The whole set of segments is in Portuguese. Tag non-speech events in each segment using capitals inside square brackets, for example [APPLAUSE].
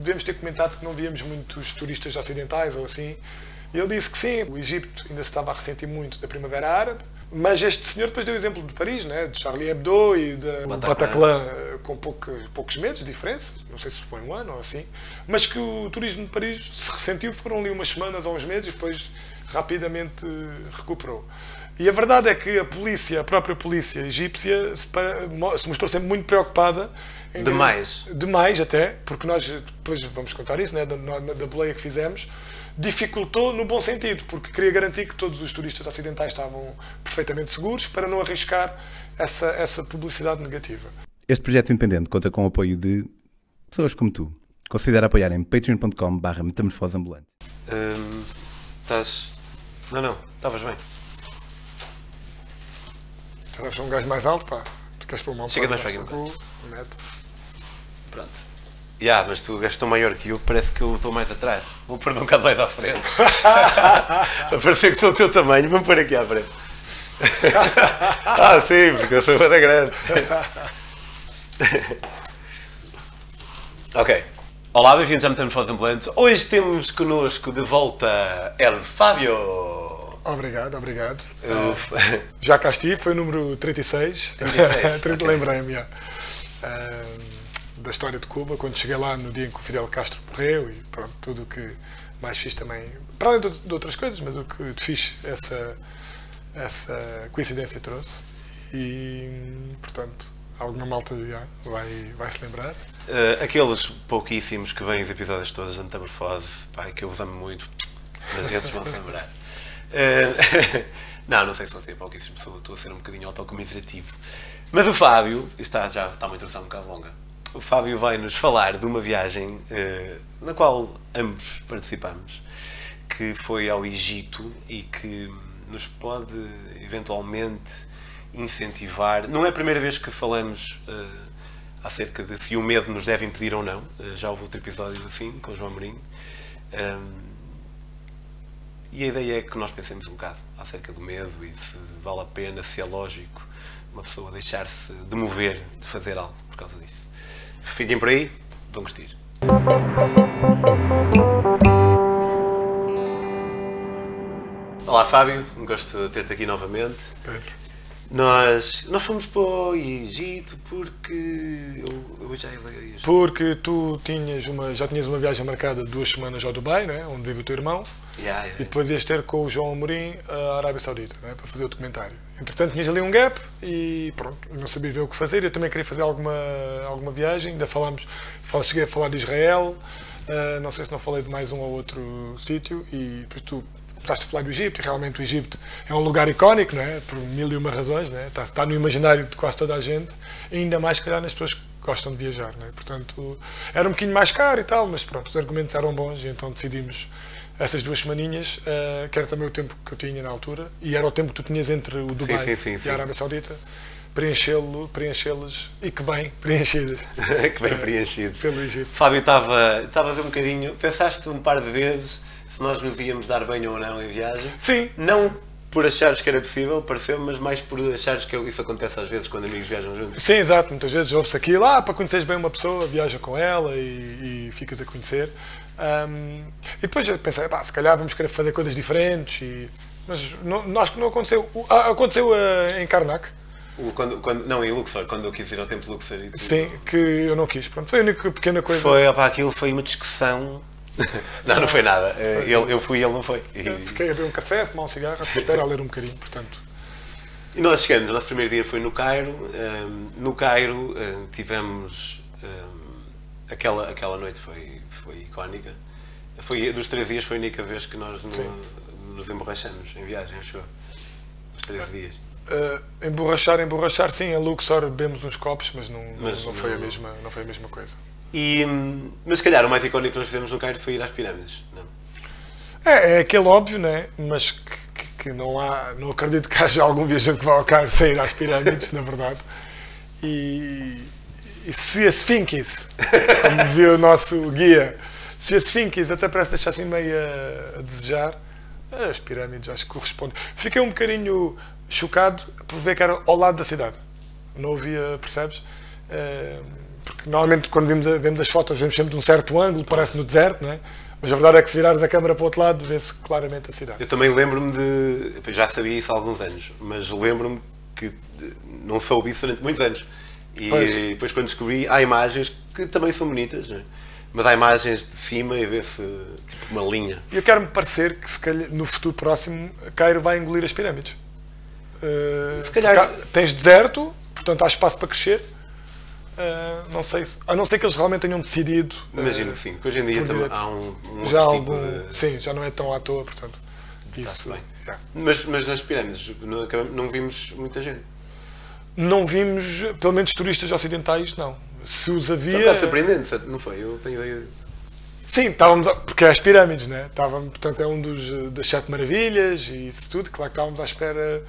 Devemos ter comentado que não víamos muitos turistas ocidentais ou assim. E ele disse que sim, o Egito ainda se estava a ressentir muito da Primavera Árabe, mas este senhor depois deu o exemplo de Paris, né? de Charlie Hebdo e de Bataclan. Eh, com poucos, poucos meses de diferença, não sei se foi um ano ou assim, mas que o turismo de Paris se ressentiu, foram ali umas semanas ou uns meses e depois rapidamente recuperou. E a verdade é que a polícia, a própria polícia egípcia, se mostrou sempre muito preocupada. Em- Demais. Demais até, porque nós, depois vamos contar isso, né, da, na- da boleia que fizemos, dificultou no bom sentido, porque queria garantir que todos os turistas ocidentais estavam perfeitamente seguros para não arriscar essa, essa publicidade negativa. Este projeto independente conta com o apoio de pessoas como tu. Considera apoiar em patreon.com barra metamorfose ambulante. Hum, Estás. Não, não, estavas bem. Já deves ser um gajo mais alto, pá. Tu queres pôr uma Chega mais para aqui um Pronto. Ya, mas tu és tão maior que eu, parece que eu estou mais atrás. Vou pôr um bocado mais à frente. [LAUGHS] Para parecer que sou o teu tamanho, vamos pôr aqui à frente. [LAUGHS] ah, sim, porque eu sou bem grande. ok. Olá, bem-vindos à Metamorfose Ambulante. Hoje temos connosco de volta El Fábio. Obrigado, obrigado. Eu- [LAUGHS] Já cá estive, foi o número 36. 36, 30, ok. Lembrei-me, já. Da história de Cuba, quando cheguei lá no dia em que o Fidel Castro morreu e pronto, tudo o que mais fiz também, para além de, de outras coisas, mas o que te fiz essa, essa coincidência trouxe. E, portanto, alguma malta já vai, vai se lembrar. Uh, aqueles pouquíssimos que vêm os episódios todos da Metamorfose, que eu vos amo muito, mas esses vão se lembrar. Uh, [LAUGHS] não, não sei se vão ser pouquíssimos, estou a ser um bocadinho autocomiserativo. Mas o Fábio, está, já está uma introdução um bocado longa, o Fábio vai nos falar de uma viagem uh, na qual ambos participamos, que foi ao Egito e que nos pode eventualmente incentivar. Não é a primeira vez que falamos uh, acerca de se o medo nos deve impedir ou não. Uh, já houve outro episódio assim, com o João Mourinho. Um, e a ideia é que nós pensemos um bocado acerca do medo e se vale a pena, se é lógico uma pessoa deixar-se de mover, de fazer algo por causa disso. Fiquem por aí, vão curtir. Olá Fábio, um gosto de ter-te aqui novamente. Pedro. Nós, nós fomos para o Egito porque eu, eu já ia Porque tu tinhas uma, já tinhas uma viagem marcada de duas semanas ao Dubai, né, onde vive o teu irmão, Yeah, e yeah. depois ias ter com o João Amorim a Arábia Saudita, né, para fazer o documentário. Entretanto, tinhas ali um gap e pronto, não sabias bem o que fazer. Eu também queria fazer alguma, alguma viagem, ainda falámos, fal- cheguei a falar de Israel, ah, não sei se não falei de mais um ou outro sítio, e depois tu começaste a falar do Egito, e realmente o Egito é um lugar icónico, não é? por mil e uma razões, é? está, está no imaginário de quase toda a gente, ainda mais, calhar, nas pessoas que gostam de viajar. É? Portanto, era um bocadinho mais caro e tal, mas pronto, os argumentos eram bons, e então decidimos essas duas semaninhas, eh, que era também o tempo que eu tinha na altura, e era o tempo que tu tinhas entre o Dubai sim, sim, e sim. a Arábia Saudita, preenchê-lo, preenchê-las, e que bem, [LAUGHS] preenchidas [LAUGHS] que bem preenchido. pelo Egito. Fábio estava a um bocadinho, pensaste um par de vezes se nós nos íamos dar bem ou não em viagem? Sim. Não por achares que era possível, pareceu, mas mais por achares que isso acontece às vezes quando amigos viajam juntos. Sim, exato. Muitas vezes ouve-se aquilo, ah, para conheceres bem uma pessoa, viaja com ela e, e ficas a conhecer. Ahm, e depois eu pensei, pá, se calhar vamos querer fazer coisas diferentes. E, mas não, não- acho que não aconteceu. Ah, aconteceu ah, em Karnak, Quando, quando, não, em Luxor, quando eu quis ir ao Templo de Luxor. e sim, que eu não quis. Pronto, foi a única pequena coisa. Foi, opá, aquilo foi uma discussão. [LAUGHS] não, não foi nada. Eh, Ele, eu fui e ele não foi. E, Fiquei a beber um café, a fumar um cigarro, espera a ler um bocadinho, portanto. E nós chegamos, o nosso primeiro dia foi no Cairo. no Cairo tivemos. aquela, aquela noite foi, foi icónica. Foi, dos três dias foi a única vez que nós no- nos emborrachamos em viagem, achou? Os três dias. Ah, emborrachar, emborrachar, sim, a Luxor bebemos uns copos, mas não, não- Mas não, foi a não- mesma, não foi a mesma coisa. E, hum, mas se calhar o mais icónico que nós fizemos no Cairo foi ir às pirâmides. Não? É, é aquele óbvio, né? mas que, que- que não há, não acredito que haja algum viajante que vá ao Cairo sem ir às pirâmides, [LAUGHS] na verdade. E se Sphinx, como dizia o nosso guia, se Sphinx até parece deixar assim meio a, a desejar, as pirâmides acho que corresponde. Fiquei um bocadinho chocado por ver que era ao lado da cidade. Não havia, percebes? Eh, porque normalmente quando vemos, vemos as fotos vemos sempre de um certo ângulo, parece no deserto, não é? Mas a verdade é que se virares a câmera para o outro lado, vê-se claramente a cidade. Eu também lembro-me de. Já sabia isso há alguns anos, mas lembro-me que não soube isso durante muitos anos. E Pois. depois, quando descobri, há imagens que também são bonitas, é? mas há imagens de cima e vê-se tipo uma linha. E eu quero-me parecer que se calhar, no futuro próximo Cairo vai engolir as pirâmides. Uh, Se calhar- tens deserto, portanto há espaço para crescer. Uh, não sei se, a não ser que eles realmente tenham decidido. uh, Imagino que sim, que hoje em dia também há um, um já tipo algum. de. Sim, já não é tão à toa, portanto. Isso, bem. Mas, mas nas pirâmides não, não vimos muita gente. Não vimos, pelo menos turistas ocidentais, não. Se os Foi um havia. bocado surpreendente, não foi? Eu tenho ideia. Sim, estávamos. a- Porque é as pirâmides, né? Estávamos, portanto, é um dos uh, das sete maravilhas e isso tudo. Claro que estávamos à espera.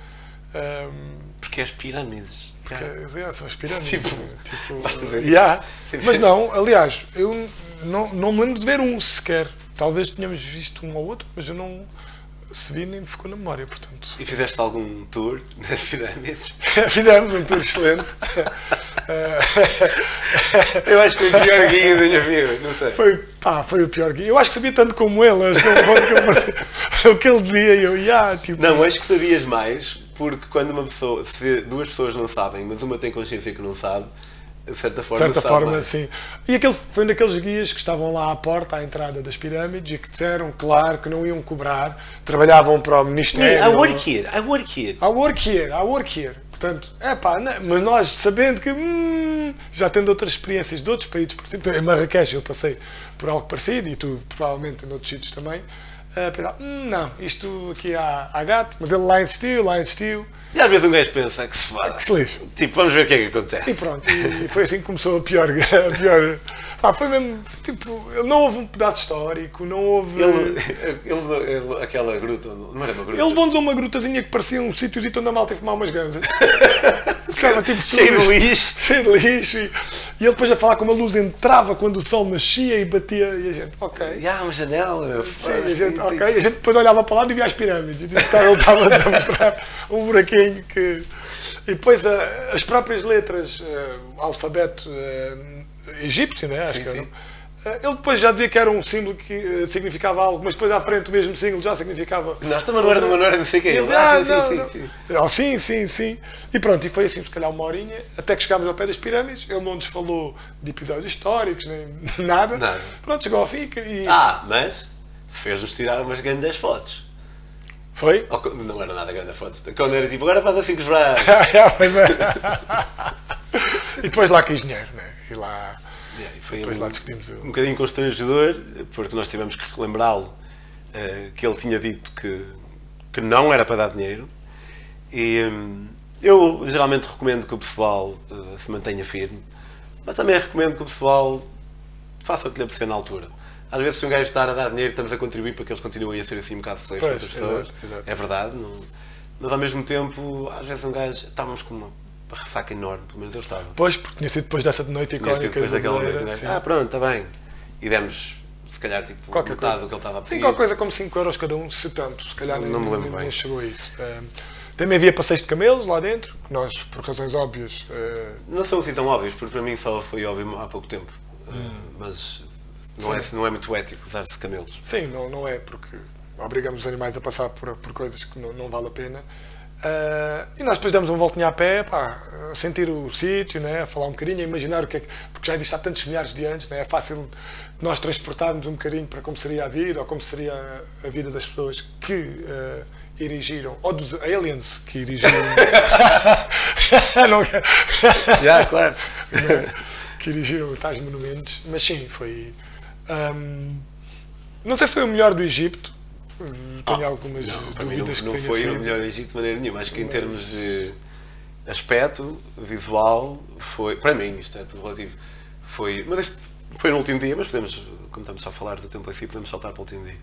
um, Porque as pirâmides. porque, é, são as pirâmides. Tipo, né? tipo, [LAUGHS] basta ver yeah. isso. Mas não, aliás, eu não, não me lembro de ver um sequer. Talvez tenhamos visto um ou outro, mas eu não. Se vi, nem me ficou na memória, portanto. E fizeste algum tour nas [LAUGHS] pirâmides? [LAUGHS] Fizemos um tour excelente. Eu acho que foi o pior guia da minha vida, não sei. Foi, pá, foi o pior guia. Eu acho que sabia tanto como ele. acho que ele- que eu- [LAUGHS] o que ele dizia, eu, yeah, tipo. Não, acho que sabias mais, porque quando uma pessoa, se duas pessoas não sabem, mas uma tem consciência que não sabe, de certa De forma, certa sabe forma, mais. sim. E aquele foi um daqueles guias que estavam lá à porta, à entrada das pirâmides, e que disseram, claro, que não iam cobrar, trabalhavam para o Ministério. I work here, I work here. I work here, I work here. Portanto, é pá, mas nós sabendo que hum, já tendo outras experiências de outros países, por exemplo, em Marrakech eu passei por algo parecido e tu provavelmente em outros sítios também, a pensar, hum, não, isto aqui há, há gato, mas ele lá insistiu, lá insistiu, E às vezes um gajo pensa que se foda. que se lixe. Tipo, vamos ver o que é que acontece. E pronto, e foi assim que começou a pior. [LAUGHS] A pior pá, foi mesmo, tipo, não houve um pedaço histórico, não houve. Ele, ele, ele- aquela gruta, não era uma gruta? Ele levou-nos a uma grutazinha que parecia um sítio onde a malta ia fumar umas ganzas. [LAUGHS] Estava tipo Cheio de lixo. Cheio de lixo. E, e ele depois a falar como a luz entrava quando o sol nascia e batia. E a gente, ok. E há uma janela, meu. Sim, a gente, ok. E a gente depois olhava para lá e via as pirâmides. E tipo, ele estava a mostrar um buraquinho que. E depois as próprias letras, eh, o alfabeto eh, egípcio, né? Acho Sim, que era. sim. Ele depois já dizia que era um símbolo que eh, significava algo, mas depois à frente o mesmo símbolo já significava. Nós também não era uma hora não sei o ele, Ah, sim, não, sim, não. sim, sim. Oh, sim, sim, sim. E pronto, e foi assim, se calhar uma horinha, até que chegámos ao pé das pirâmides. Ele não nos falou de episódios históricos, nem [LAUGHS] nada. Nada. Pronto, chegou ao fim e. Ah, mas fez-nos tirar umas grandes fotos. Foi? Não era nada grande fotos. Quando era tipo, agora faz assim com os braços. [LAUGHS] Pois é. [LAUGHS] e depois lá que engenheiro, né? E lá. Yeah, foi Depois um, lá discutimos um bocadinho constrangedor, porque nós tivemos que relembrá-lo eh, que ele tinha dito que, que não era para dar dinheiro. E hum, eu geralmente recomendo que o pessoal eh, se mantenha firme, mas também recomendo que o pessoal faça o que lhe apetecer na altura. Às vezes, se um gajo estar a dar dinheiro, estamos a contribuir para que eles continuem a ser assim um bocado feios Pois, outras pessoas. exato, exato. É verdade, não- mas ao mesmo tempo, às vezes um gajo. Estávamos com uma ressaca enorme, pelo menos eu estava. Pois, porque tinha sido depois dessa noite icónica depois da daquela noite, Madeira, né? sim. Ah, pronto, está bem. E demos, se calhar, tipo, Qualquer metade coisa. do que ele estava a pedir. Sim, qualquer coisa como 5 euros cada um, se tanto, se calhar Não nem, me lembro nem- bem. chegou a isso. Eh, também havia passeios de camelos lá dentro, que nós, por razões óbvias, eh, Não são assim tão óbvios, porque para mim só foi óbvio há pouco tempo. Uh, mas não é, Hum. Não é muito ético usar-se camelos. Sim, não, não é, porque obrigamos os animais a passar por, por coisas que não, não vale a pena. Ah, e nós depois demos uma voltinha a pé, pá, a sentir o sítio, né, a falar um bocadinho, a imaginar o que é que. Porque já disse há tantos milhares de anos, né, é fácil nós transportarmos um bocadinho para como seria a vida ou como seria a, vida das pessoas que ah, erigiram, ou dos aliens que erigiram. [LAUGHS] não, quero- Já, claro. [LAUGHS] que erigiram tais monumentos, mas sim, foi. ahm, não sei se foi o melhor do Egito, hum, tenho algumas Para mim não, dúvidas não que tenha foi sido. o melhor Egito de maneira nenhuma. Acho que em termos de aspecto visual, foi. Para mim, isto é tudo relativo. Foi. Mas este foi no último dia, mas podemos, como estamos a falar do tempo assim, podemos saltar para o último dia.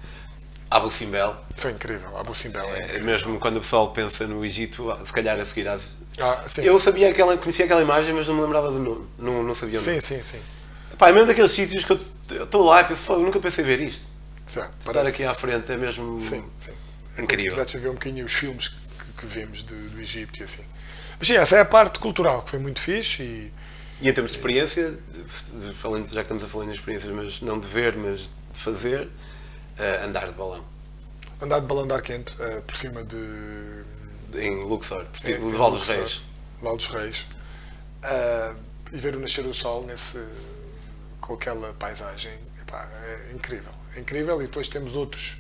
Abu Simbel. Foi incrível, Abu Simbel. É, É, mesmo quando o pessoal pensa no Egito, se calhar a seguir às. ah. Eu sabia aquela, conhecia aquela imagem, mas não me lembrava do nome. Não, não sabia o nome. sim, sim, sim. Pá, é mesmo daqueles sítios que eu- estou lá e penso, "Fogo, eu nunca pensei ver isto. Estar parece- aqui à frente é mesmo Sim, sim. Incrível. Como se a ver um bocadinho os filmes que, que vimos de- do Egito e assim. Mas sim, essa é a parte cultural, que foi muito fixe e, E em termos de experiência, falando, já que estamos a falar em experiências, mas não de ver, mas de fazer, eh, andar de balão. Andar de balão de ar quente eh, por cima de. Em Luxor, É, de Val dos Reis. Val dos Reis. Ah, e ver o nascer do sol nesse, com aquela paisagem epá, é incrível. É incrível e depois temos outros,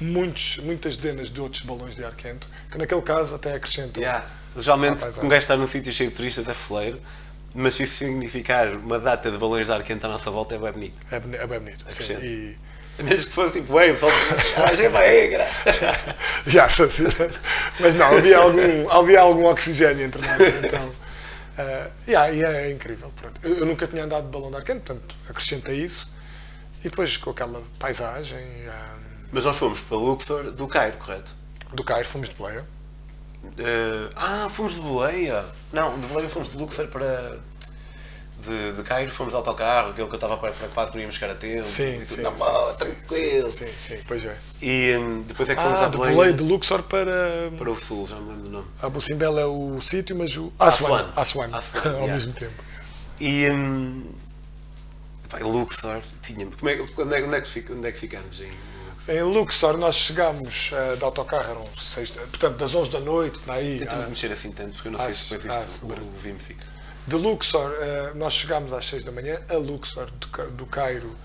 muitos, muitas dezenas de outros balões de ar quente que naquele caso até acrescentam. Yeah. Geralmente, um gajo está num sítio cheio de turistas é foleiro, mas se isso significar uma data de balões de ar quente à nossa volta é bem bonito. É, boni- é bem bonito. sim. E, [LAUGHS] A menos que fosse tipo, bem, o pessoal. Ah, [LAUGHS] já vai, gra. Já, mas não, havia algum, havia algum oxigênio entre nós. Então, ah, yeah, e é incrível. pronto. Eu, eu nunca tinha andado de balão de ar quente, portanto, acrescenta isso. E depois com aquela paisagem ah, Mas nós fomos para Luxor do Cairo, correto? do Cairo, fomos de boleia. Eh, ah, fomos de boleia. Não, de boleia fomos de Luxor para. De, de Cairo fomos de autocarro, aquele que eu estava preocupado que não íamos chegar a tempo. Sim, sim, na sim, bola, sim, tranquilo. Sim, sim, pois é. E hum, depois é que fomos Ah, à de boleia. boleia de Luxor para. Para o sul, já me lembro do nome. A Bucimbel é o sítio, mas o. Aswan. Aswan. Aswan. Aswan, [LAUGHS] Ao yeah. mesmo tempo. E. Hum, em Luxor, tínhamos. Como é, onde, é, onde, é que, fica- onde é que ficamos? Em, Em Luxor nós chegámos eh, de autocarro, eram seis, portanto das 11 da noite, para aí. Tentamos ah, mexer assim tanto, porque eu não Ah, sei se depois ah, isto segura. o Vim fica. De Luxor, eh, nós chegámos às 6 da manhã, a Luxor, do, do Cairo,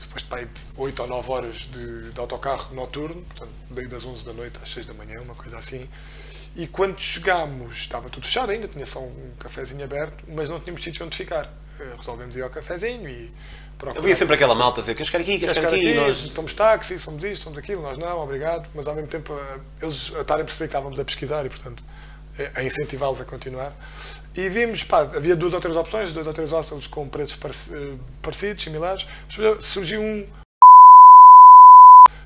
depois de, pá, aí de 8 ou 9 horas de, de autocarro noturno, portanto, daí das 11 da noite às 6 da manhã, uma coisa assim. E quando chegámos, estava tudo fechado ainda, tinha só um cafezinho aberto, mas não tínhamos sítio onde ficar. Resolvemos ir ao cafezinho e procurar. Havia sempre aquela malta a dizer: queres ficar aqui, queres ficar aqui? aqui, nós. somos táxi, somos isto, somos aquilo, nós não, obrigado, mas ao mesmo tempo eh, eles a estarem a perceber que estávamos a pesquisar e, portanto, eh, a incentivá-los a continuar. E vimos, pá, havia duas ou três opções, dois ou três hostels com preços eh, parecidos, similares. Surgiu um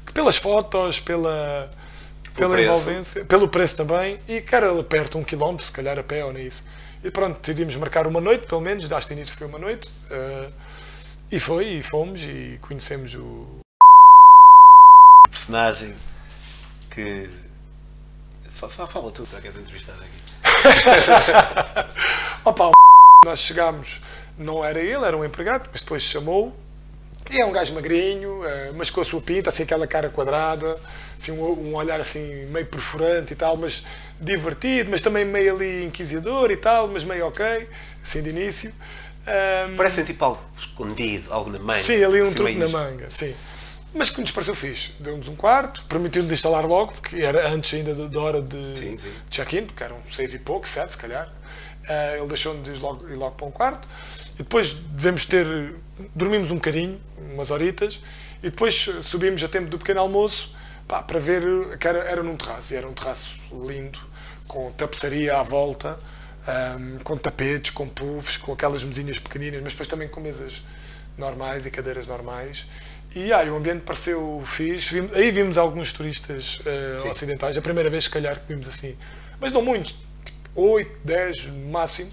que pelas fotos, pela, pela preço. envolvência, pelo preço também, e cara, ali perto, um quilómetro, se calhar a pé ou nem isso. E pronto, decidimos marcar uma noite, pelo menos, daste início foi uma noite, eh, e foi, e fomos, e conhecemos o, personagem que. Fa- fa- Fala tu, está que és entrevistado aqui. [LAUGHS] Opa, o [LAUGHS] nós chegámos, não era ele, era um empregado, mas depois chamou. E é um gajo magrinho, eh, mas com a sua pinta, assim aquela cara quadrada, assim, um, um olhar assim meio perfurante e tal, mas divertido, mas também meio ali inquisidor e tal, mas meio ok, assim de início. Ahm, Parecem tipo algo escondido, algo na manga. Sim, ali um Assim, truque na manga, sim. Mas que nos pareceu fixe. Deu-nos um quarto, permitiu-nos instalar logo, porque era antes ainda da- hora de check-in, porque eram seis e pouco, sete se calhar. Ah, ele deixou-nos ir logo, ir logo para um quarto. E depois devemos ter. Dormimos um bocadinho, umas horitas, e depois eh, subimos a tempo do pequeno almoço pá, para ver eh, que era, era num terraço. E era um terraço lindo, com tapeçaria à volta, ahm, com tapetes, com puffs, com aquelas mesinhas pequeninas, mas depois também com mesas normais e cadeiras normais. E aí o ambiente pareceu fixe. Vimos- aí vimos alguns turistas Sim. ocidentais, a primeira vez, se calhar, que vimos assim, mas não muitos, tipo 8, 10 no máximo.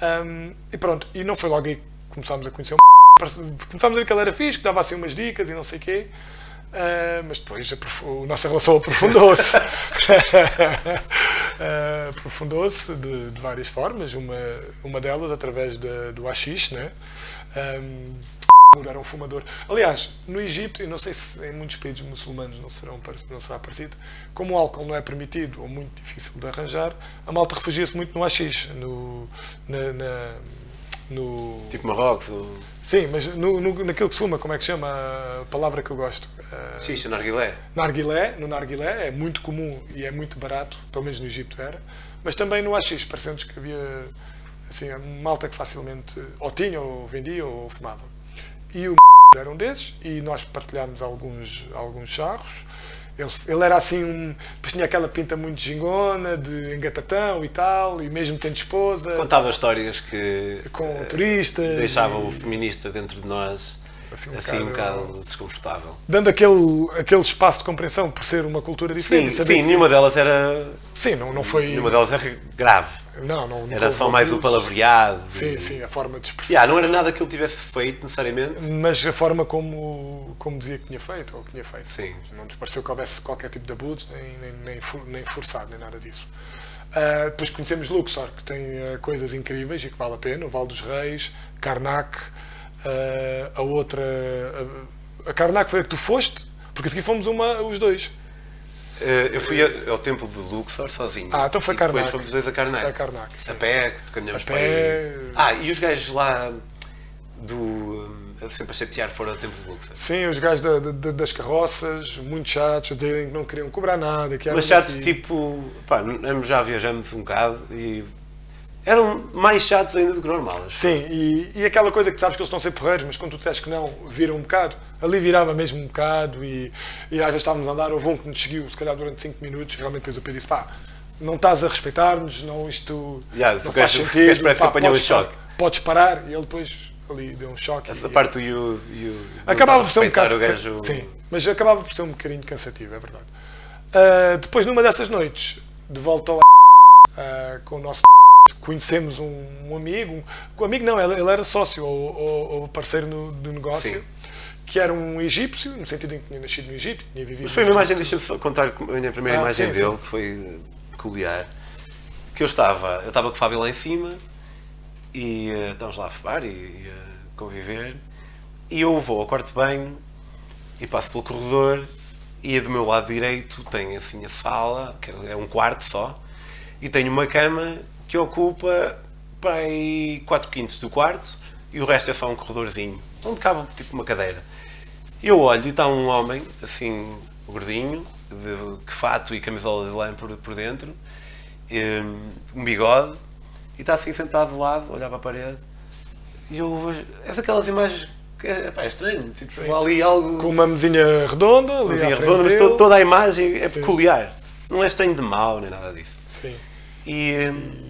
Ahm, e pronto, e não foi logo aí que começámos a conhecer o Começámos a ver que ele era fixe, que dava assim umas dicas e não sei o quê. Ah, mas depois a nossa relação aprofundou-se. [LAUGHS] Ah, aprofundou-se de, de várias formas. Uma, uma delas através da- do haxixe, né? Ahm, era um fumador. Aliás, no Egito, e não sei se em muitos países muçulmanos não, serão, não será parecido, como o álcool não é permitido ou muito difícil de arranjar, a malta refugia-se muito no haxixe, no, na, na- no, Tipo Marrocos, ou Sim, mas no, no, naquilo que se fuma, como é que chama a palavra que eu gosto? Uh, Xixa, Narguilé. narguilé, no narguilé é muito comum e é muito barato, pelo menos no Egito era, mas também no AX, parecendo que havia assim, malta que facilmente ou tinha, ou vendia, ou fumava. E o era um desses, e nós partilhámos alguns, alguns charros. Ele, ele era assim, um, tinha aquela pinta muito gingona, de engatatão e tal, e mesmo tendo esposa, Contava histórias que com eh, turistas. deixavam e- o feminista dentro de nós Assim assim um um, bocado- bocado desconfortável. dando aquele, aquele espaço de compreensão por ser uma cultura diferente. Sim, sim, nenhuma delas era. sim, não, não foi. Nenhuma delas era grave. Não, não, Era só mais o abusos. palavreado. Sim, e- sim, a forma de expressão. Yeah, não era nada que ele tivesse feito necessariamente. Mas a forma como, como dizia que tinha feito, ou que tinha feito. Sim. Não nos pareceu que houvesse qualquer tipo de abuso, nem, nem, nem, for- nem forçado, nem nada disso. Uh, depois conhecemos Luxor, que tem uh, coisas incríveis e que vale a pena, o Val dos Reis, Karnak, uh, a outra. a Karnak foi a que tu foste, porque a seguir fomos uma, os dois. Eu fui ao templo de Luxor sozinho. Ah, então foi Karnak. Depois fomos os dois a Karnak. A Karnak. A pé, caminhamos A para pé. Ah, e os gajos lá do. hum, sempre a chatear fora do templo de Luxor. Sim, os gajos da- da- das carroças, muito chatos, a dizerem que não queriam cobrar nada. Que Mas chatos, tipo. Pá, já viajamos um bocado e. Eram mais chatos ainda do que normais. Sim, e, e aquela coisa que sabes que eles estão a ser porreiros, mas quando tu disseste que não, viram um bocado. Ali virava mesmo um bocado e, e às vezes estávamos a andar, houve um que nos seguiu, se calhar durante 5 minutos, realmente depois o Pedro disse, pá, não estás a respeitar-nos, não, isto Ya, não faz sentido, que pá, apanhou podes um choque. Podes parar, e ele depois ali deu um choque. A e- parte do. You, you, Acabava por ser um bocado. gajo. Sim, mas acabava por ser um bocadinho cansativo, é verdade. Ah, depois, numa dessas noites, de volta ao ah, com o nosso conhecemos um, um amigo, um amigo não, ele, ele era sócio ou, ou- ou parceiro no, do negócio, Sim. que era um egípcio, no sentido em que tinha nascido no Egito, tinha vivido. Mas foi uma imagem, deixa-me só contar a primeira Ah, imagem sim, dele, sim. que foi peculiar. Que eu estava, eu estava com o Fábio lá em cima e eh, estávamos lá a fumar e, e a conviver. E eu vou ao quarto de banho e passo pelo corredor e do meu lado direito tem assim a sala, que é um quarto só, e tenho uma cama que ocupa para aí 4 quintos do quarto e o resto é só um corredorzinho, onde cabe tipo uma cadeira. Eu olho e está um homem, assim, gordinho, de que fato e camisola de lã por, por dentro, um bigode, e está assim sentado de lado, olhar para a parede. E eu vejo. É daquelas imagens que é, pá, é estranho. Tipo, ali algo. Com uma mesinha redonda, ali frente redonda, mas dele. to- toda a imagem é Sim. peculiar. Não é estranho de mau nem nada disso. Sim. E,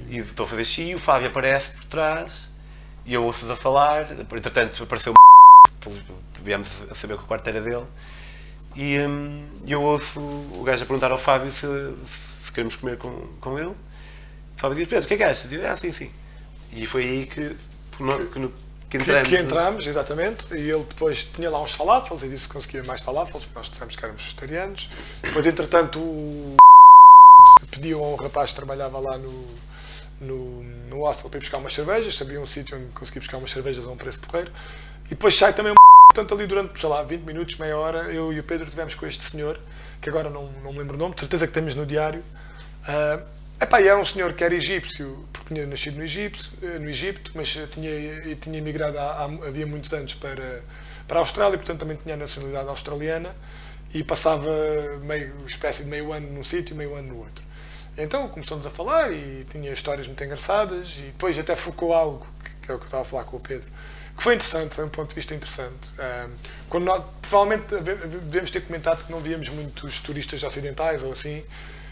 e estou a fazer xixi, o Fábio aparece por trás e eu ouço-os a falar. Entretanto, apareceu o viemos a saber que o quarto era dele. E hum, eu ouço o gajo a perguntar ao Fábio se, se queremos comer com, com ele. O Fábio diz: Pedro, o que é que achas? Eu, ah, sim, sim. E foi aí que, que, que, no- que Que, entramos. que entramos, exatamente, e ele depois tinha lá uns falafels e disse que conseguia mais falafels, porque nós dissemos que éramos vegetarianos. Depois, entretanto, o pediu a um rapaz que trabalhava lá no, no, no hostel para ir buscar umas cervejas, sabia um sítio onde conseguia buscar umas cervejas a um preço porreiro. E depois sai também um [LAUGHS] portanto ali durante, sei lá, 20 minutos, meia hora, eu e o Pedro tivemos com este senhor, que agora não, não me lembro o nome, de certeza que temos no diário. Ah, epá, era um senhor que era egípcio, porque tinha nascido no Egito, eh, no Egito mas tinha, tinha emigrado há, há- havia muitos anos para, para a Austrália, portanto também tinha a nacionalidade australiana e passava meio espécie de meio ano num sítio e meio ano no outro. Então começamos a falar e tinha histórias muito engraçadas e depois até focou algo, que- é o que eu estava a falar com o Pedro, que foi interessante, foi um ponto de vista interessante. Quando nós, provavelmente ave- devemos ter comentado que não víamos muitos turistas ocidentais ou assim,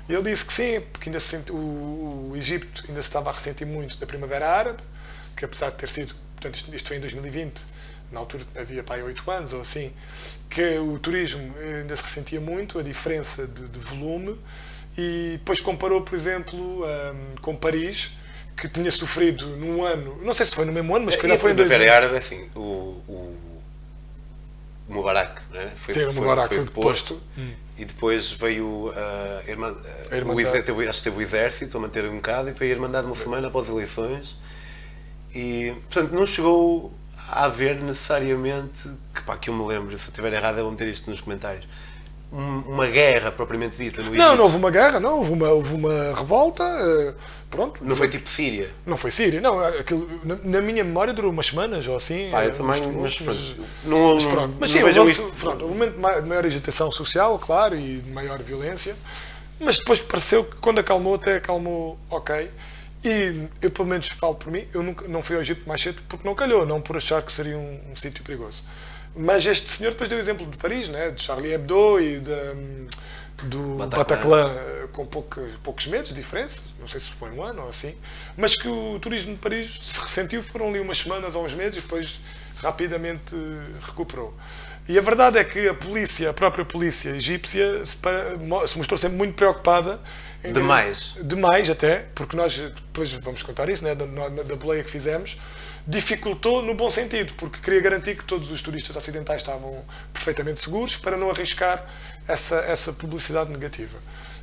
e ele disse que sim, porque ainda se sente, o, o Egito ainda se estava a ressentir muito da Primavera Árabe, que apesar de ter sido, portanto isto, isto foi em 2020, na altura havia para aí 8 anos ou assim, que o turismo ainda se ressentia muito, a diferença de, de volume, e depois comparou, por exemplo, ahm, com Paris, que tinha sofrido num ano, não sei se foi no mesmo ano, mas se E calhar a foi em dois anos. Árabe, assim, o, o, o Mubarak, né? foi, Sim, o Mubarak foi deposto. E depois veio a, Irmã, A o Irmandade. teve- acho que teve o exército a manter um bocado e veio a Irmandade muçulmana após as eleições. E, portanto, não chegou a haver necessariamente, que, pá, que eu me lembro, se eu estiver errado, eu vou meter isto nos comentários, um- uma guerra propriamente dita no Egito. Não, não houve uma guerra, não, houve uma, houve uma revolta, eh, pronto. Não foi tipo Síria. Não foi Síria, não. aquilo, na, na minha memória durou umas semanas ou assim. Pá, eu eh, também, mas, pronto, não, mas pronto. Mas sim, houve, isto- pronto, um momento de maior agitação social, claro, e de maior violência, mas depois pareceu que quando acalmou, até acalmou ok. E eu, pelo menos, falo por mim, eu nunca, não fui ao Egito mais cedo porque não calhou, não por achar que seria um, um sítio perigoso. Mas este senhor depois deu o exemplo de Paris, né, de Charlie Hebdo e de, hum, do Bataclan. Bataclan, eh, com poucos, poucos meses de diferença, não sei se foi um ano ou assim, mas que o turismo de Paris se ressentiu, foram ali umas semanas ou uns meses e depois rapidamente eh, recuperou. E a verdade é que a polícia, a própria polícia egípcia, se, mostrou sempre muito preocupada. em- Demais. Demais até, porque nós, depois vamos contar isso, né, da, da boleia que fizemos, dificultou no bom sentido, porque queria garantir que todos os turistas ocidentais estavam perfeitamente seguros para não arriscar essa, essa publicidade negativa.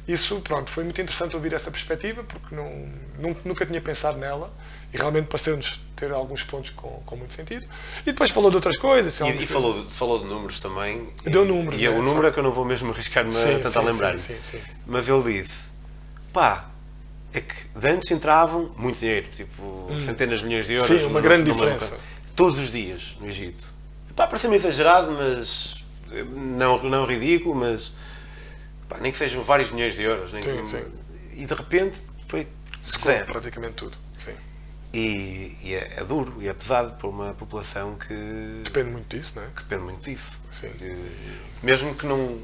isso, pronto, foi muito interessante ouvir essa perspectiva, porque não, nunca, tinha pensado nela e realmente pareceu-nos ter alguns pontos com, com muito sentido. E depois falou de outras coisas. E, e falou, de, falou de números também. Deu números, E é né? o número Só- é que eu não vou mesmo arriscar-me a tentar lembrar. sim, sim, sim. Mas ele disse: pá, é que de antes entravam muito dinheiro, tipo centenas de milhões de euros. Hum. Sim, uma grande diferença. Todos os dias no Egito. Pá, parece-me exagerado, mas. eh, Não, não ridículo, mas. Pá, nem que sejam vários milhões de euros. Nem Sim, que- sim. E de repente foi. Secou zero. praticamente tudo. Sim. E, e é, é duro e é pesado para uma população que, Depende muito disso, não é? que depende muito disso. Sim. Que, mesmo que não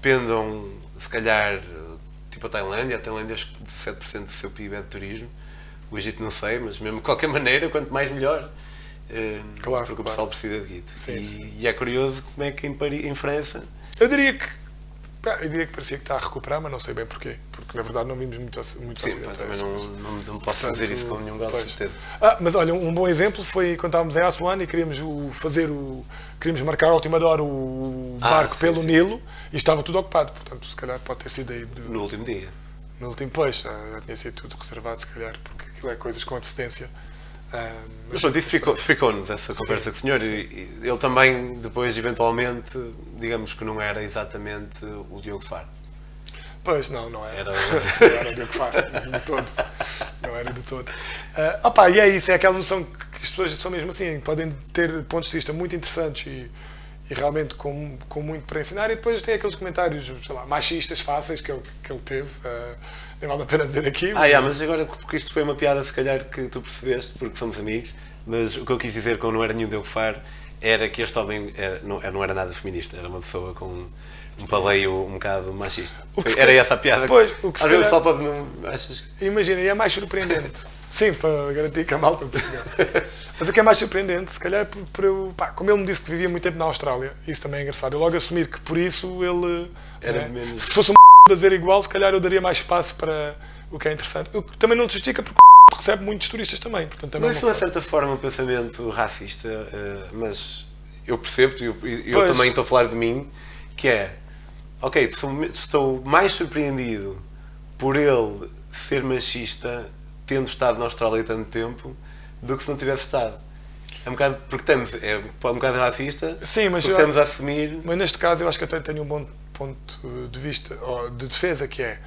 dependam, se calhar, tipo a Tailândia, a Tailândia acho que 7% do seu PIB é de turismo, o Egito não sei, mas mesmo de qualquer [LAUGHS] maneira, quanto mais melhor. Eh, Claro, porque o claro. pessoal precisa de guito. Sim, e, sim. e é curioso como é que em, Paris, em França. Eu diria que. Eu diria que parecia que está a recuperar, mas não sei bem porquê. Porque na verdade não vimos muito, muito Sim, pá, também não, não, não posso Portanto, dizer isso com nenhum grau de certeza. Ah, mas olha, um bom exemplo foi quando estávamos em Aswan e queríamos o- fazer o. Queríamos marcar a última hora o Ah, barco sim, pelo sim. Nilo e estava tudo ocupado. Portanto, se calhar pode ter sido aí do- No último dia. no último pois, ah, já tinha sido tudo reservado, se calhar, porque aquilo é coisas com antecedência. Ah, Mas pronto, isso ficou- ficou-nos, essa conversa Sim, com o senhor. e ele também, depois, eventualmente, digamos que não era exatamente o Diogo Faro. Pois, não, não era. Era- [LAUGHS] não era o Diogo Faro, de todo. Não era de todo. Ah, opa, e é isso, é aquela noção que as pessoas são mesmo assim, podem ter pontos de vista muito interessantes e, e realmente com, com muito para ensinar, e depois tem aqueles comentários, sei lá, machistas fáceis que ele, que ele teve, ah, nem vale a pena dizer aqui. Ah, yeah, mas agora, porque isto foi uma piada, se calhar, que tu percebeste, porque somos amigos, mas o que eu quis dizer com não era nenhum Diogo Faro era que este homem era, não, não era nada feminista, era uma pessoa com um paleio um bocado machista. Que Foi- era essa a piada. Pois, o que se Às vezes só pode não. Achas que. Imagina, e é mais surpreendente. [LAUGHS] Sim, para garantir que a malta percebeu. Mas o que é mais surpreendente, se calhar, por, por eu, pá, como ele me disse que vivia muito tempo na Austrália, isso também é engraçado. Eu logo assumir que por isso ele. Era né, menos- Se fosse um [LAUGHS] a dizer igual, se calhar eu daria mais espaço para o que é interessante. O que também não justifica porque recebe muitos turistas também. Portanto, é isso, uma de certa forma, é um pensamento racista, eh, mas eu percebo-te, e eu, eu também estou a falar de mim, que é, ok, estou mais surpreendido por ele ser machista, tendo estado na Austrália tanto tempo, do que se não tivesse estado. É um bocado, porque estamos, é um bocado racista, Sim, mas porque eu- estamos a assumir... Mas neste caso eu acho que até tenho um bom ponto de vista, ou de defesa, que é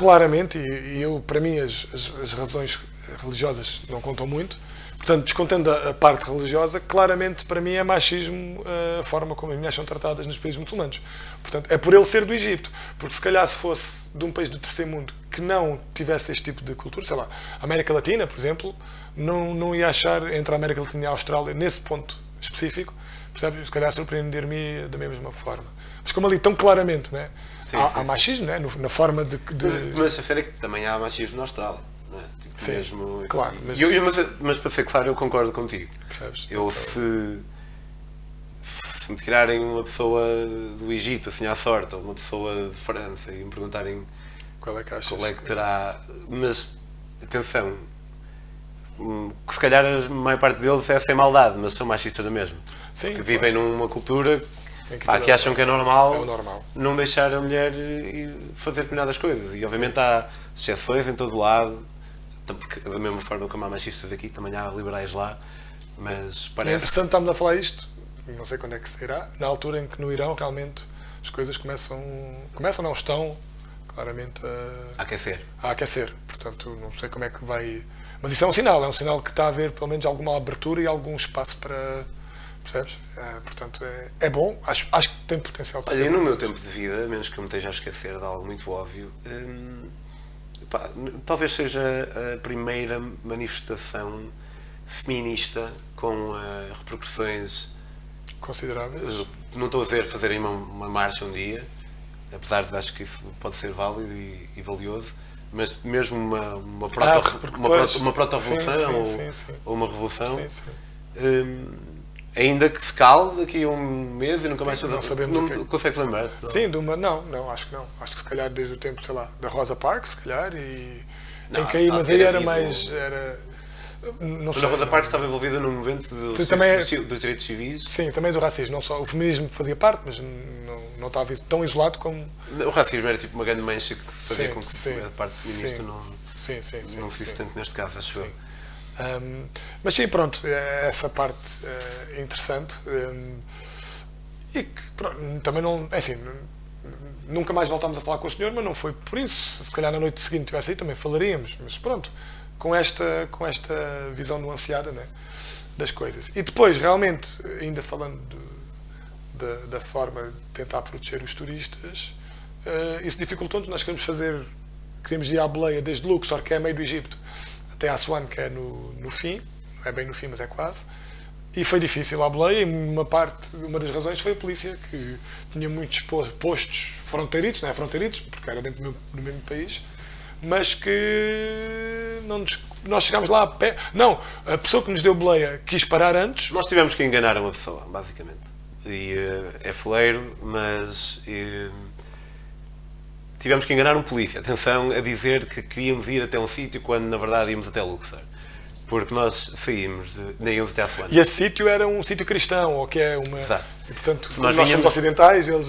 claramente, e, eu, para mim, as, as, as razões religiosas não contam muito, portanto, descontando a, a parte religiosa, claramente para mim é machismo eh, a forma como as mulheres são tratadas nos países muçulmanos. Portanto, é por ele ser do Egito, porque se calhar se fosse de um país do terceiro mundo que não tivesse este tipo de cultura, sei lá, América Latina, por exemplo, não, não ia achar entre a América Latina e a Austrália, nesse ponto específico, percebes? Se calhar surpreender-me da mesma forma. Mas como ali tão claramente, né? Sim, há, machismo né? No- na forma de. de- Mas, a sério é que também há machismo na Austrália. Não é? Tipo, Sim, mesmo, claro, mas- eu- eu- mas, mas para ser claro, eu concordo contigo. percebes? Eu se, se me tirarem uma pessoa do Egito assim à sorte, ou uma pessoa de França e me perguntarem Qual é que achas? qual é que terá. Mas atenção, hum, que se calhar a maior parte deles é sem maldade, mas são machistas da mesma. Sim, que claro. vivem numa cultura Em que que é acham que é normal, É normal. não deixar a mulher ir fazer determinadas coisas. E obviamente há exceções em todo lado, porque da mesma forma como há machistas aqui, também há liberais lá, mas É parece. interessante estarmos a falar isto, não sei quando é que sairá, na altura em que no Irão realmente as coisas começam. começam, não estão claramente a. a aquecer. a aquecer. Portanto, não sei como é que vai. Mas isso é um sinal, é um sinal que está a haver pelo menos alguma abertura e algum espaço para. Percebes? É, portanto, é, é bom, acho, acho que tem potencial para Olha, ser no meu tempo de vida, menos que eu me esteja a esquecer de algo muito óbvio, hum, pá, talvez seja a primeira manifestação feminista com eh, repercussões consideráveis. Não estou a dizer fazerem uma, uma marcha um dia, apesar de acho que isso pode ser válido e, e valioso, mas mesmo uma, uma Ah, proto- porque uma, proto- uma proto-revolução sim, sim, ou, sim, ou uma revolução, Sim, sim. hum, ainda que se cale daqui a um mês e nunca mais não sabemos não que é. consegues lembrar? Não. Sim, de uma. Não, não, acho que não. Acho que se calhar desde o tempo, sei lá, da Rosa Parks, se calhar, e. Não, em que aí, mas aí era mais. Era, Não Mas sei. a Rosa Parks estava envolvida no movimento do- também dos direitos civis. Sim, também do racismo. Não só, o feminismo fazia parte, mas não, não estava tão isolado como. O racismo era tipo uma grande mancha que fazia Sim, com que sim, a parte feminista sim. não, Sim, sim, não sim. tanto neste caso, acho eu. Um, mas sim, pronto, é essa parte é interessante. um, e que pronto, também não. É assim, nunca mais voltámos a falar com o senhor, mas não foi por isso. Se calhar na noite seguinte tivesse aí também falaríamos. Mas pronto, com esta, com esta visão nuanceada né, das coisas. E depois, realmente, ainda falando do- da, da forma de tentar proteger os turistas, eh, isso dificultou-nos. Nós queremos fazer, queremos ir à boleia desde Luxor, que é meio do Egito, até Aswan, que é no, no fim, não é bem no fim, mas é quase. E foi difícil a boleia, e uma parte, uma das razões foi a polícia, que tinha muitos po- postos fronteiriços, não é fronteiriços, porque era dentro do, meu- do mesmo país, mas que não nos- nós chegámos lá a pé. Não, a pessoa que nos deu boleia quis parar antes, Nós tivemos que enganar uma pessoa, basicamente. E eh, é foleiro, mas eh, tivemos que enganar um polícia. Atenção a dizer que queríamos ir até um sítio quando na verdade íamos até Luxor. Porque nós saímos de. nem íamos até a. E esse sítio era um sítio cristão, ou que é uma. Exato. E portanto, Nós nós, somos ocidentais, eles.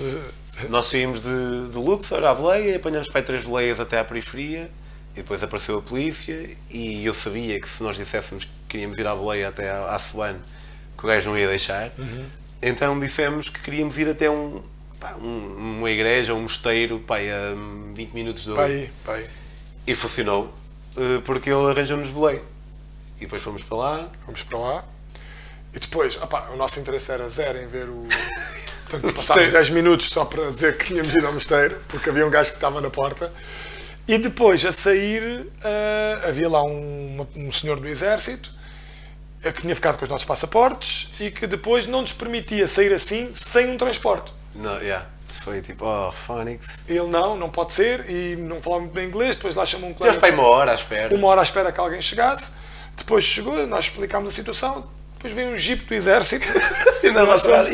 Nós saímos de, de Luxor à boleia, apanhamos para aí três boleias até à periferia, e depois apareceu a polícia, e eu sabia que se nós disséssemos que queríamos ir à boleia até à, à Suane, que o gajo não ia deixar. Então dissemos que queríamos ir até um, pá, um- uma igreja, um mosteiro, pá, a 20 minutos de ali. aí. E funcionou, eh, porque ele arranjou-nos boleia. E depois fomos para lá, Fomos para lá. E depois, opá, o nosso interesse era zero em ver o. [LAUGHS] Portanto, passámos 10 minutos só para dizer que tínhamos ido ao mosteiro, porque havia um gajo que estava na porta. E depois, a sair, ah, havia lá um, um senhor do exército eh, que tinha ficado com os nossos passaportes e que depois não nos permitia sair assim sem um transporte. Não, yeah, foi tipo, oh, Phonics. Ele não, não pode ser, e não falava muito bem inglês. Depois lá chamou um colega. para aí uma hora à espera. uma hora à espera que alguém chegasse. Depois chegou, nós explicámos a situação. Depois veio um jeep do exército. [LAUGHS] E nós lá atrás,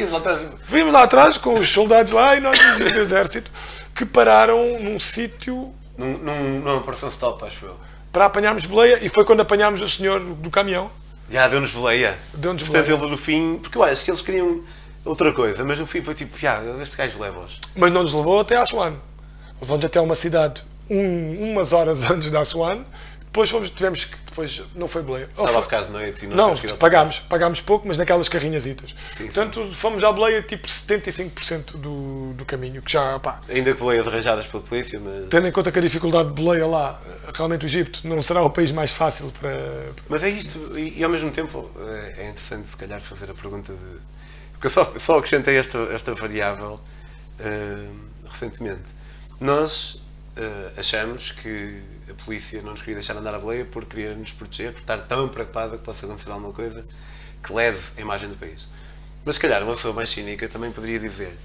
Vimos lá atrás com os soldados lá e nós jeep do exército que pararam num sítio num, num, numa operação stop, acho eu. para apanharmos boleia e foi quando apanhámos o senhor do, do caminhão. Já deu-nos boleia. Deu-nos Portanto, boleia. ele no fim. Porque eu acho que eles queriam outra coisa, mas no fim foi tipo, já, este gajo leva-os. Mas não nos levou até Aswan. Levou-nos até uma cidade um- umas horas [LAUGHS] antes da Aswan. Depois fomos, tivemos que. Depois não foi boleia. Estava foi- a ficar de noite e Não, ao- pagámos, pagámos pouco, mas naquelas carrinhasitas. Sim, Portanto, fomos à boleia tipo 75% do, do caminho, que já, pá, Ainda que boleias arranjadas pela polícia, mas. tendo em conta que a dificuldade de boleia lá, realmente o Egito não será o país mais fácil para. Mas é isto, e, e ao mesmo tempo é, é interessante se calhar fazer a pergunta de. Porque eu só, só acrescentei esta, esta variável eh, recentemente. Nós eh, achamos que a polícia não nos queria deixar andar a boleia porque queria nos proteger, por estar tão preocupada que possa acontecer alguma coisa que leve a imagem do país. Mas se calhar uma pessoa mais cínica também poderia dizer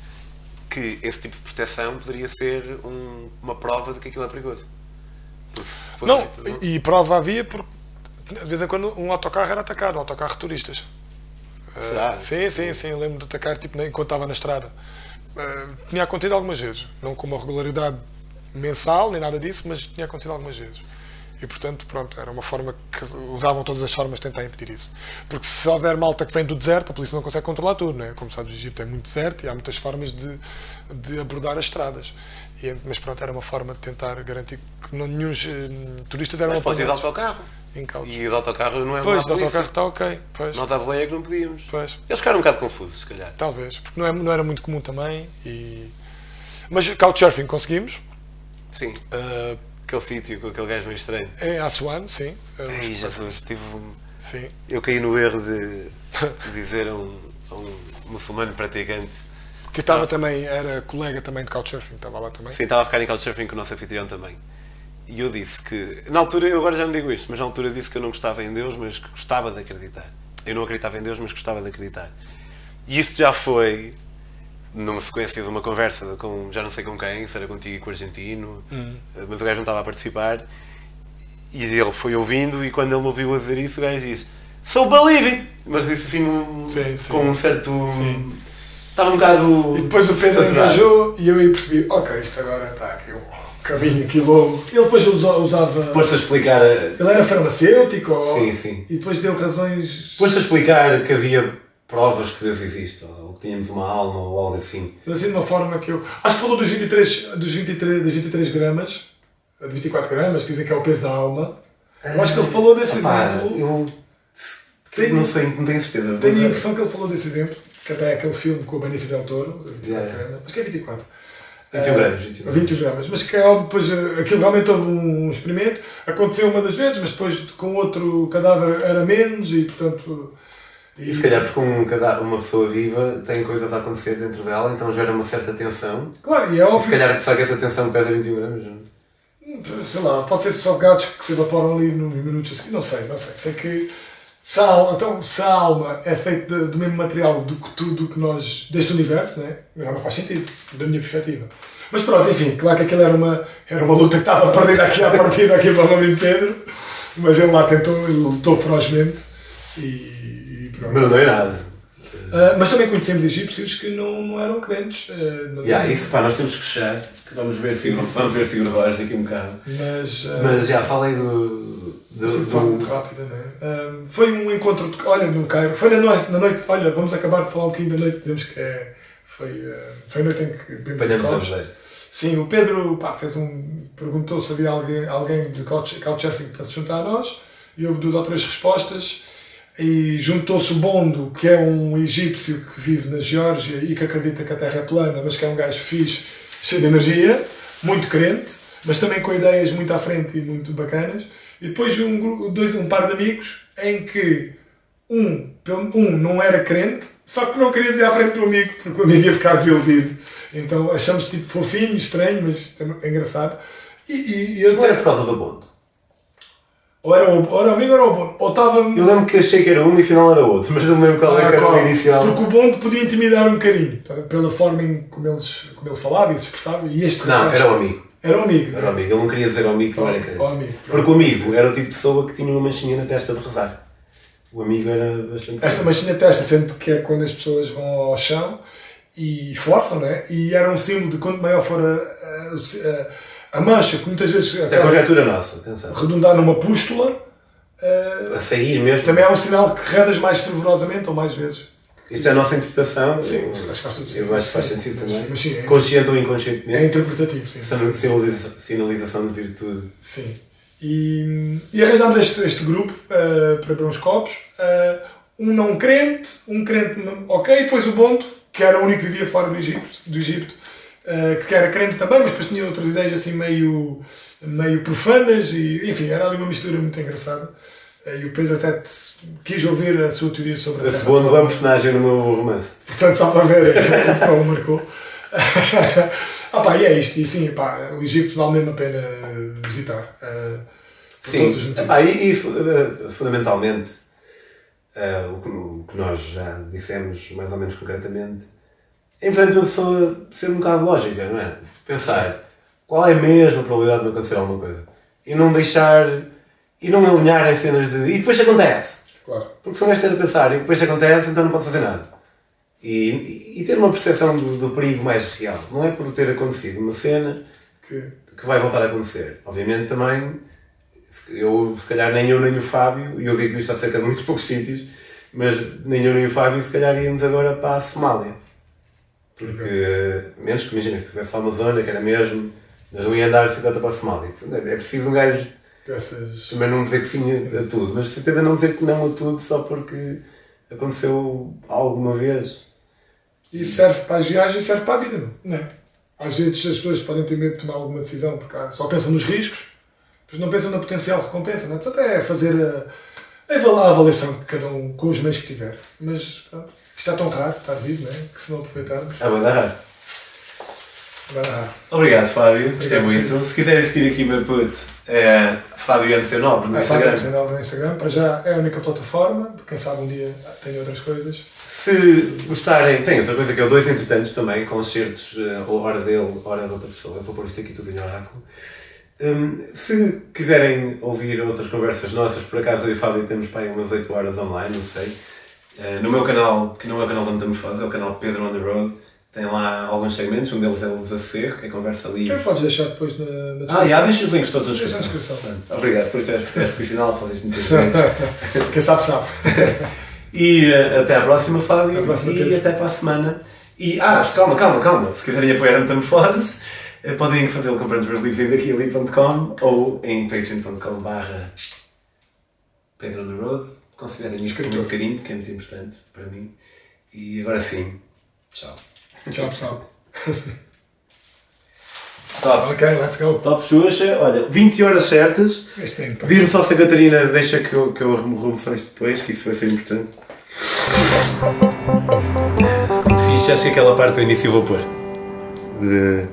que esse tipo de proteção poderia ser um- uma prova de que aquilo é perigoso. Não, feito, e prova havia porque de vez em quando um autocarro era atacado, um autocarro de turistas. Será? Eh, sim, sim, sim, eu lembro de atacar tipo, enquanto estava na estrada. Eh, tinha acontecido algumas vezes, não com uma regularidade mensal nem nada disso, mas tinha acontecido algumas vezes. E portanto, pronto, era uma forma que usavam todas as formas de tentar impedir isso. Porque se houver malta que vem do deserto, a polícia não consegue controlar tudo, né? Como sabes, o Egito é muito deserto e há muitas formas de, de abordar as estradas. E, mas pronto, era uma forma de tentar garantir que não, nenhum eh, turistas eram Mas podes ir de apanhados autocarro. Incautos. E o de autocarro não é Pois, o autocarro está ok. Pois, Nota a boleia que não podíamos. pois, Eles ficaram um bocado confusos, se calhar. talvez. Porque não, é, não era muito comum também. E... Mas couchsurfing conseguimos. Sim, eh, aquele sítio com aquele gajo meio estranho. em Aswan, sim. Ei, já estou- tive um- Sim. Eu caí no erro de, de [LAUGHS] dizer a um, a um muçulmano praticante. Que estava também, era colega também de couchsurfing, estava lá também. Sim, estava a ficar em couchsurfing com o nosso anfitrião também. E eu disse que, na altura, eu agora já não digo isto, mas na altura disse que eu não gostava em Deus, mas que gostava de acreditar. Eu não acreditava em Deus, mas gostava de acreditar. E isso já foi numa sequência de uma conversa com já não sei com quem, se era contigo e com o argentino, mas o gajo não estava a participar. E ele foi ouvindo, e quando ele me ouviu a dizer isso, o gajo disse: So believe it! Mas disse assim Sim, sim. com um certo. Sim. Estava um bocado. E depois o Pedro engajou e eu aí percebi, ok, isto agora está aqui caminho longo. Ele depois usa- usava. Pôs-se a explicar. a- Ele era farmacêutico ou- Sim, sim. e depois deu razões. Pôs-se a explicar que havia provas que Deus existe, ou que tínhamos uma alma, ou algo assim. Mas assim de uma forma que eu. Acho que falou dos 23, dos 23, dos 23 gramas, de 24 gramas, que dizem que é o peso da alma. Eu acho que ele falou desse Epá, exemplo. eu Tenho- não sei, não tenho certeza. Tenho a é- impressão que ele falou desse exemplo, que até é aquele filme com o Benício Del Toro, 24 Yeah. gramas, acho que é 24. 21 Eh, gramas, 21 gramas. 21 gramas. Mas que é óbvio, depois eh, aquilo realmente houve um experimento, aconteceu uma das vezes, mas depois com outro cadáver era menos e portanto. E se calhar porque um, uma pessoa viva tem coisas a acontecer dentro dela, então gera uma certa tensão. Claro, e é E se óbvio. calhar será que essa tensão pesa 21 gramas? sei lá, pode ser só gatos que se evaporam ali nos minutos a seguir, não sei, não sei. Sei que se a, al- então, se a alma é feita de- do mesmo material do que tudo que nós, deste universo, né? não faz sentido, da minha perspectiva. Mas pronto, enfim, claro que aquilo era uma, era uma luta que estava [LAUGHS] perdida aqui à partida aqui para o amigo Pedro, mas ele lá tentou, ele lutou ferozmente e, e pronto. Mas não é nada. Ah, mas também conhecemos egípcios que não, não eram crentes. ah, não- Yeah, isso pá, nós temos que fechar, que vamos ver se vamos ver se Borges daqui um bocado. Mas, ah, Mas já falei do. Do, de forma muito do rápida, não é? Um, foi um encontro, de, olha, no Cairo, foi na noite, na noite, olha, vamos acabar de falar um bocadinho da noite, dizemos que é, foi, uh, foi a noite em que bebemos copos. Sim, o Pedro pá, fez um, perguntou se havia alguém, alguém de couch- Couchsurfing para se juntar a nós, e houve duas ou três respostas, e juntou-se o Bondo, que é um egípcio que vive na Geórgia e que acredita que a Terra é plana, mas que é um gajo fixe, cheio de energia, muito crente, mas também com ideias muito à frente e muito bacanas. E depois um, dois, um par de amigos em que um, um não era crente, só que não queria dizer à frente do amigo, porque o amigo ia ficar desiludido. Então achamos tipo fofinho, estranho, mas é engraçado. E, e, e Não era por causa do bonde. ou era o, ou era o amigo ou era o bom. Ou estava. Eu lembro que achei que era um e afinal era outro, mas não me lembro qual é que era o inicial. Porque o Bond podia intimidar um bocadinho, tá? pela forma em como eles, como ele falava e se expressava. E este Não, era o amigo. Era o amigo. Era o amigo. Ele não queria dizer ao amigo que não era crente. Amigo. Porque o amigo era o tipo de pessoa que tinha uma manchinha na testa de rezar. O amigo era bastante. Esta machinha testa, sendo que é quando as pessoas vão ao chão e forçam, né? E era um símbolo de quanto maior for a, a, a mancha, que muitas vezes Isto é conjectura nossa, atenção. redundar numa pústula, eh, A sair mesmo. também é um sinal que rezas mais fervorosamente ou mais vezes. Isto é a nossa interpretação. Sim, acho que faz todo sentido. Eu acho que faz sentido também. mas sim, é- Consciente ou É inconscientemente. interpretativo, sim. Sinaliza- sinalização de virtude. Sim. E, e arranjámos este, este grupo eh, para beber uns copos. eh, um não crente, um crente não- ok, e depois o Bonto, que era o único que vivia fora do Egito, do Egito eh, que era crente também, mas depois tinha outras ideias assim meio, meio profanas, e enfim, era ali uma mistura muito engraçada. Eh, e o Pedro até quis ouvir a sua teoria sobre a Esse Terra. é um personagem no meu romance. Portanto, só para ver [LAUGHS] como marcou. [LAUGHS] ah pá, e é isto. E sim, pá, o Egito vale mesmo a pena visitar. eh, por Sim, todos os motivos. Epá, e, e, eh, fundamentalmente, eh, o, que, o que nós já dissemos mais ou menos concretamente, é importante uma pessoa ser um bocado lógica, não é? Pensar qual é mesmo a probabilidade de me acontecer alguma coisa. E não deixar, e não alinhar em cenas de. E depois acontece. Claro. Porque se gajo estiver a pensar e depois acontece, então não pode fazer nada. E, e- e ter uma percepção do, do perigo mais real. Não é por ter acontecido uma cena Que, que vai voltar a acontecer. Obviamente também, eu, se calhar nem eu nem o Fábio, e eu digo isto acerca de muitos [LAUGHS] poucos sítios, mas nem eu nem o Fábio se calhar íamos agora para a Somália. Porque, menos que imagina que tivesse uma zona que era mesmo, mas não ia andar de bicicleta para a Somália. Portanto, É preciso um gajo também não dizer que sim a tudo, mas certeza não dizer que não a tudo só porque aconteceu alguma vez. E serve para as viagens e serve para a vida, não é? Às vezes as pessoas podem ter medo de tomar alguma decisão porque só pensam nos riscos, mas não pensam na potencial recompensa, não é? Portanto, é fazer a, a avali- a avaliação de cada um com os meios que tiver. Mas pronto, isto é tão raro, estar vivo, não é? Que se não aproveitarmos, vai dar. Vai. Obrigado, Fábio. Gostei muito. Se quiserem seguir aqui o meu puto, é Fábio Anderson Nobre no É Fábio Instagram. Instagram. no Instagram, para já é a única plataforma, quem sabe um dia tem outras coisas. Se gostarem, tem outra coisa que é o Dois Entretantos também, concertos, eh, ou hora dele, hora de outra pessoa. Eu vou pôr isto aqui tudo em oráculo. Hum, se quiserem ouvir outras conversas nossas, por acaso eu e o Fábio temos para aí umas 8 horas online, não sei. Eh, no meu canal, que não é o canal da Metamorfose, é o canal Pedro on the Road. Tem lá alguns segmentos, um deles é o Desassossego, que é conversa livre. Então, podes deixar depois na, na Ah, já deixa os links todos na Deixa na descrição. descrição. Obrigado, por isso és, és profissional, fazes muitas vezes. Quem sabe, sabe. [LAUGHS] E eh, até à próxima, Fábio. À próxima, e até para a semana. E, ah, calma, calma, calma. Se quiserem apoiar a Metamorfose, eh, podem fazê-lo comprando os meus livros em daquiali.com ou em patreon.com barra Pedro on the Road. Considerem isso com muito carinho, porque é muito importante para mim. E agora sim, tchau. Tchau, pessoal. Top. Ok, let's go. Top Xuxa, olha, 20 horas certas. Diz-me só se a Catarina deixa que eu, que eu arrumo só isto depois, que isso vai ser importante. Ficou muito fixe, acho que aquela parte do início eu vou pôr. De...